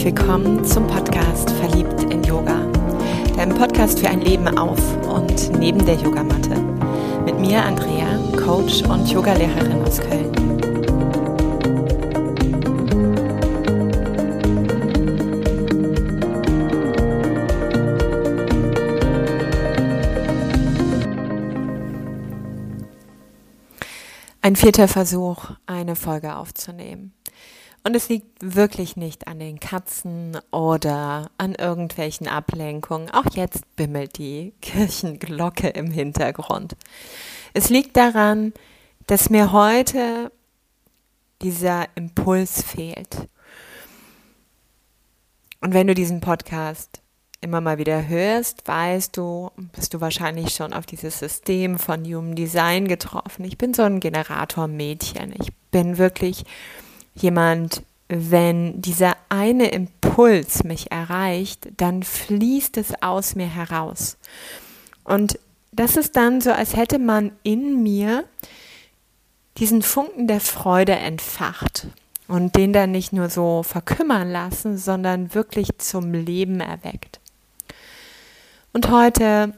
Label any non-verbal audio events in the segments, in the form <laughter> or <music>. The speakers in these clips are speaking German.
herzlich willkommen zum Podcast Verliebt in Yoga, deinem Podcast für ein Leben auf und neben der Yogamatte. Mit mir Andrea, Coach und Yogalehrerin aus Köln. Ein vierter Versuch, eine Folge aufzunehmen. Und es liegt wirklich nicht an den Katzen oder an irgendwelchen Ablenkungen. Auch jetzt bimmelt die Kirchenglocke im Hintergrund. Es liegt daran, dass mir heute dieser Impuls fehlt. Und wenn du diesen Podcast immer mal wieder hörst, weißt du, bist du wahrscheinlich schon auf dieses System von Human Design getroffen. Ich bin so ein Generator-Mädchen. Ich bin wirklich jemand, wenn dieser eine Impuls mich erreicht, dann fließt es aus mir heraus. Und das ist dann so, als hätte man in mir diesen Funken der Freude entfacht und den dann nicht nur so verkümmern lassen, sondern wirklich zum Leben erweckt. Und heute,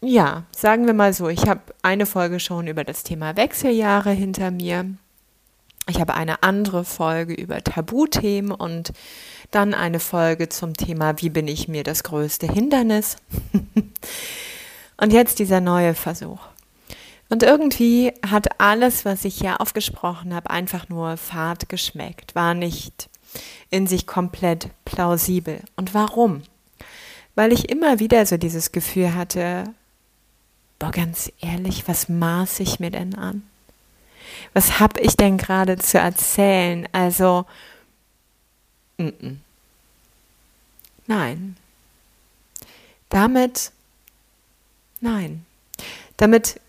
ja, sagen wir mal so, ich habe eine Folge schon über das Thema Wechseljahre hinter mir. Ich habe eine andere Folge über Tabuthemen und dann eine Folge zum Thema, wie bin ich mir das größte Hindernis? <laughs> und jetzt dieser neue Versuch. Und irgendwie hat alles, was ich hier aufgesprochen habe, einfach nur fad geschmeckt, war nicht in sich komplett plausibel. Und warum? Weil ich immer wieder so dieses Gefühl hatte, boah, ganz ehrlich, was maß ich mir denn an? Was habe ich denn gerade zu erzählen? Also, n -n. nein. Damit, nein. Damit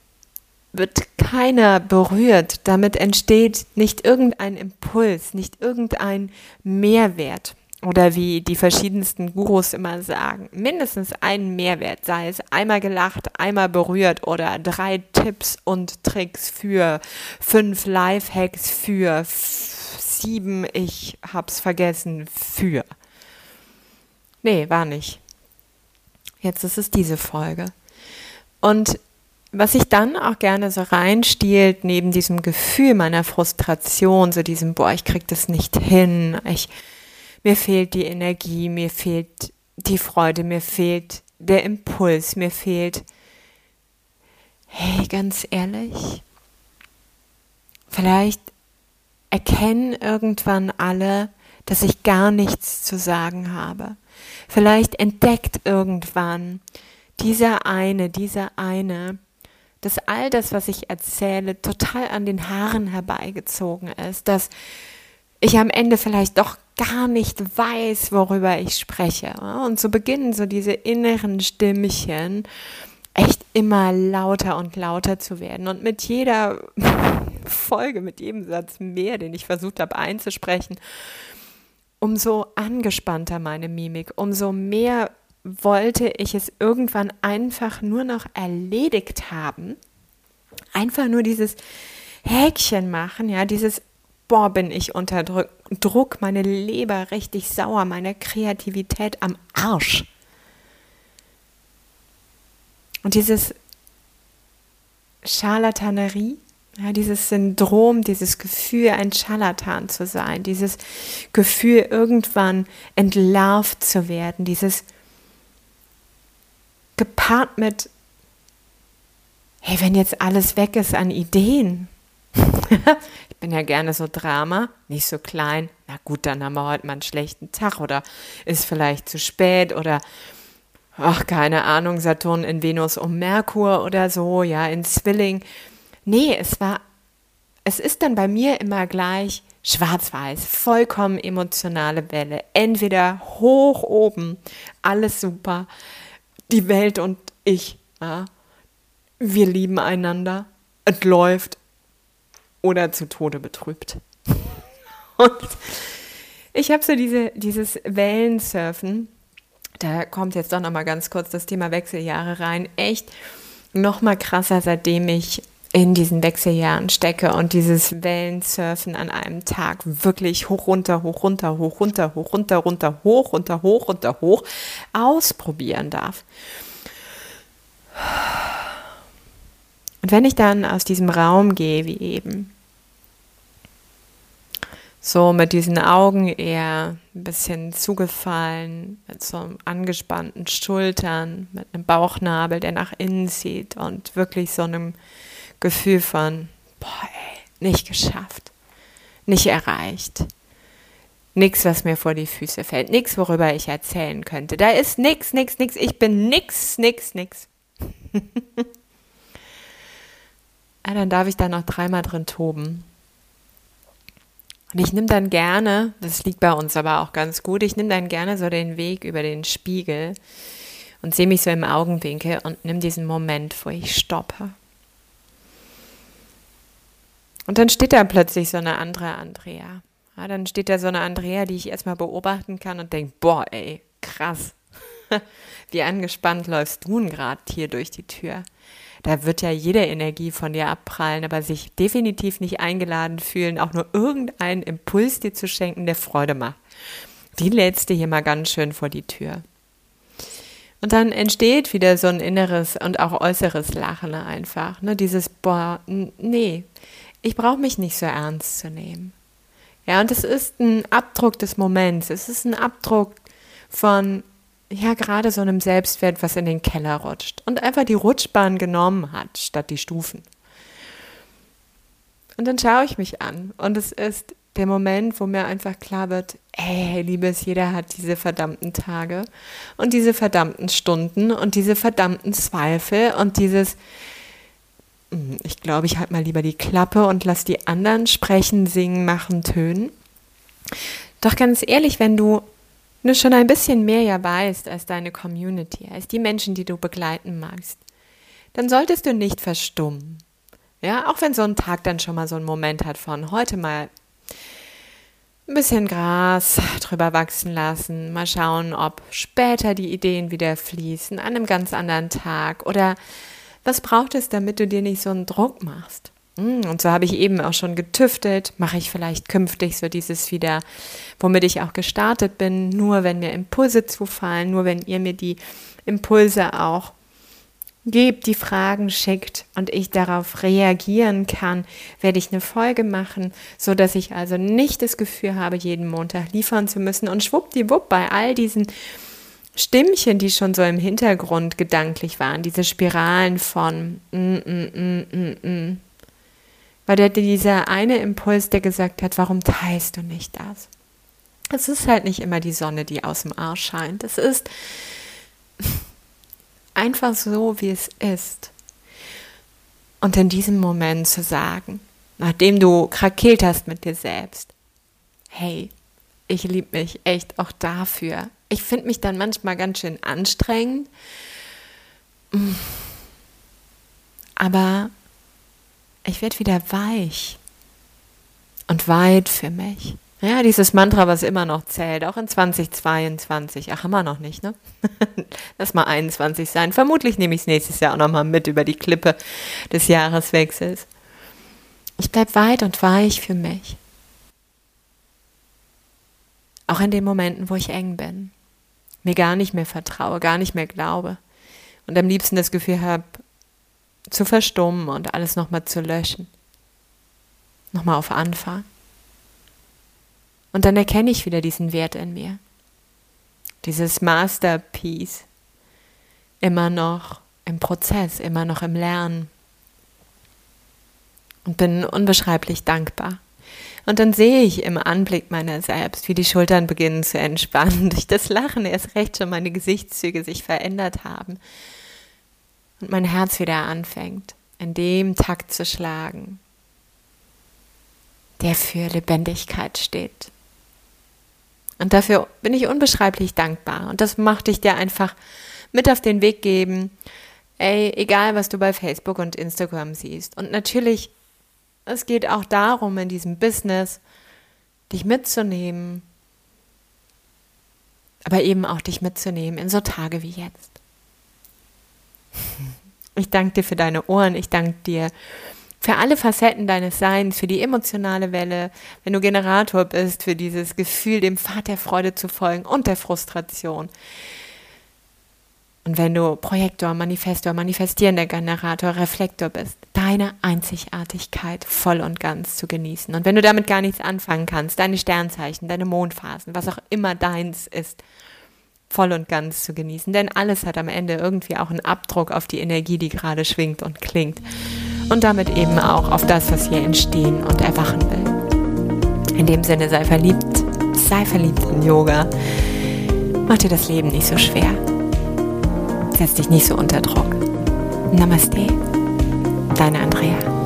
wird keiner berührt, damit entsteht nicht irgendein Impuls, nicht irgendein Mehrwert oder wie die verschiedensten Gurus immer sagen, mindestens einen Mehrwert, sei es einmal gelacht, einmal berührt oder drei Tipps und Tricks für fünf Lifehacks für sieben, ich hab's vergessen, für. Nee, war nicht. Jetzt ist es diese Folge. Und was ich dann auch gerne so reinstiehlt, neben diesem Gefühl meiner Frustration, so diesem, boah, ich krieg das nicht hin, ich, mir fehlt die Energie, mir fehlt die Freude, mir fehlt der Impuls, mir fehlt, hey, ganz ehrlich, vielleicht erkennen irgendwann alle, dass ich gar nichts zu sagen habe. Vielleicht entdeckt irgendwann dieser eine, dieser eine, dass all das, was ich erzähle, total an den Haaren herbeigezogen ist, dass ich am Ende vielleicht doch gar nicht weiß, worüber ich spreche. Und so beginnen so diese inneren Stimmchen echt immer lauter und lauter zu werden. Und mit jeder <laughs> Folge, mit jedem Satz mehr, den ich versucht habe einzusprechen, umso angespannter meine Mimik, umso mehr wollte ich es irgendwann einfach nur noch erledigt haben. Einfach nur dieses Häkchen machen, ja, dieses boah, bin ich unter Druck, meine Leber richtig sauer, meine Kreativität am Arsch. Und dieses Charlatanerie, ja, dieses Syndrom, dieses Gefühl, ein Scharlatan zu sein, dieses Gefühl, irgendwann entlarvt zu werden, dieses gepaart mit, hey, wenn jetzt alles weg ist an Ideen, <laughs> ich bin ja gerne so Drama, nicht so klein. Na gut, dann haben wir heute mal einen schlechten Tag oder ist vielleicht zu spät oder ach, keine Ahnung, Saturn in Venus um Merkur oder so, ja, in Zwilling. Nee, es war, es ist dann bei mir immer gleich schwarz-weiß, vollkommen emotionale Welle. Entweder hoch oben, alles super, die Welt und ich, ja, wir lieben einander, es läuft, oder zu Tode betrübt. <laughs> Und ich habe so diese, dieses Wellensurfen, da kommt jetzt doch nochmal ganz kurz das Thema Wechseljahre rein, echt nochmal krasser, seitdem ich in diesen Wechseljahren stecke und dieses Wellensurfen an einem Tag wirklich hoch, runter, hoch, runter, hoch, runter, hoch, runter, runter, hoch, runter, hoch, runter, hoch ausprobieren darf. Und wenn ich dann aus diesem Raum gehe, wie eben, so mit diesen Augen eher ein bisschen zugefallen, mit so angespannten Schultern, mit einem Bauchnabel, der nach innen zieht und wirklich so einem Gefühl von, boah, ey, nicht geschafft, nicht erreicht. Nichts, was mir vor die Füße fällt, nichts, worüber ich erzählen könnte. Da ist nichts, nichts, nichts. Ich bin nix, nix, nix. <laughs> ja, dann darf ich da noch dreimal drin toben. Und ich nehme dann gerne, das liegt bei uns aber auch ganz gut, ich nehme dann gerne so den Weg über den Spiegel und sehe mich so im Augenwinkel und nehme diesen Moment, wo ich stoppe. Und dann steht da plötzlich so eine andere Andrea. Ja, dann steht da so eine Andrea, die ich erstmal beobachten kann und denke, boah, ey, krass. <laughs> Wie angespannt läufst du denn gerade hier durch die Tür? da wird ja jede Energie von dir abprallen, aber sich definitiv nicht eingeladen fühlen, auch nur irgendeinen Impuls dir zu schenken, der Freude macht. Die lädst du hier mal ganz schön vor die Tür. Und dann entsteht wieder so ein inneres und auch äußeres Lachen einfach. Ne? Dieses, boah, nee, ich brauche mich nicht so ernst zu nehmen. Ja, und es ist ein Abdruck des Moments. Es ist ein Abdruck von, ja gerade so einem Selbstwert, was in den Keller rutscht und einfach die Rutschbahn genommen hat, statt die Stufen. Und dann schaue ich mich an und es ist der Moment, wo mir einfach klar wird, ey, liebes, jeder hat diese verdammten Tage und diese verdammten Stunden und diese verdammten Zweifel und dieses, hm, ich glaube, ich halte mal lieber die Klappe und lass die anderen sprechen, singen, machen, tönen. Doch ganz ehrlich, wenn du du schon ein bisschen mehr ja weißt als deine Community, als die Menschen, die du begleiten magst, dann solltest du nicht verstummen. Ja, auch wenn so ein Tag dann schon mal so einen Moment hat von heute mal ein bisschen Gras drüber wachsen lassen, mal schauen, ob später die Ideen wieder fließen, an einem ganz anderen Tag oder was braucht es, damit du dir nicht so einen Druck machst? Hm, und so habe ich eben auch schon getüftelt, mache ich vielleicht künftig so dieses wieder, womit ich auch gestartet bin, nur wenn mir Impulse zufallen, nur wenn ihr mir die Impulse auch gebt, die Fragen schickt und ich darauf reagieren kann, werde ich eine Folge machen, so dass ich also nicht das Gefühl habe, jeden Montag liefern zu müssen und schwuppdiwupp bei all diesen Stimmchen, die schon so im Hintergrund gedanklich waren, diese Spiralen von mm, mm, mm, mm, mm war der dieser eine Impuls, der gesagt hat, warum teilst du nicht das? Es ist halt nicht immer die Sonne, die aus dem Arsch scheint. Es ist einfach so, wie es ist. Und in diesem Moment zu sagen, nachdem du krakeelt hast mit dir selbst, hey, ich liebe mich echt auch dafür. Ich finde mich dann manchmal ganz schön anstrengend. Aber ich werde wieder weich und weit für mich. Ja, dieses Mantra, was immer noch zählt, auch in 2022. Ach, wir noch nicht, ne? <laughs> Lass mal 21 sein. Vermutlich nehme ich es nächstes Jahr auch nochmal mit über die Klippe des Jahreswechsels. Ich bleibe weit und weich für mich. Auch in den Momenten, wo ich eng bin, mir gar nicht mehr vertraue, gar nicht mehr glaube und am liebsten das Gefühl habe, zu verstummen und alles nochmal zu löschen. Nochmal auf Anfang. Und dann erkenne ich wieder diesen Wert in mir. Dieses Masterpiece. Immer noch im Prozess, immer noch im Lernen. Und bin unbeschreiblich dankbar. Und dann sehe ich im Anblick meiner selbst, wie die Schultern beginnen zu entspannen, <laughs> durch das Lachen erst recht schon meine Gesichtszüge sich verändert haben und mein Herz wieder anfängt, in dem Takt zu schlagen, der für Lebendigkeit steht. Und dafür bin ich unbeschreiblich dankbar. Und das möchte ich dir einfach mit auf den Weg geben. Ey, egal was du bei Facebook und Instagram siehst. Und natürlich, es geht auch darum, in diesem Business dich mitzunehmen, aber eben auch dich mitzunehmen in so Tage wie jetzt. Ich danke dir für deine Ohren. Ich danke dir für alle Facetten deines Seins, für die emotionale Welle, wenn du Generator bist, für dieses Gefühl, dem Pfad der Freude zu folgen und der Frustration. Und wenn du Projektor, Manifestor, manifestierender Generator, Reflektor bist, deine Einzigartigkeit voll und ganz zu genießen. Und wenn du damit gar nichts anfangen kannst, deine Sternzeichen, deine Mondphasen, was auch immer deins ist, voll und ganz zu genießen. Denn alles hat am Ende irgendwie auch einen Abdruck auf die Energie, die gerade schwingt und klingt und damit eben auch auf das, was hier entstehen und erwachen will. In dem Sinne sei verliebt, sei verliebt in Yoga. Mach dir das Leben nicht so schwer. Setz dich nicht so unter Druck. Namaste, deine Andrea.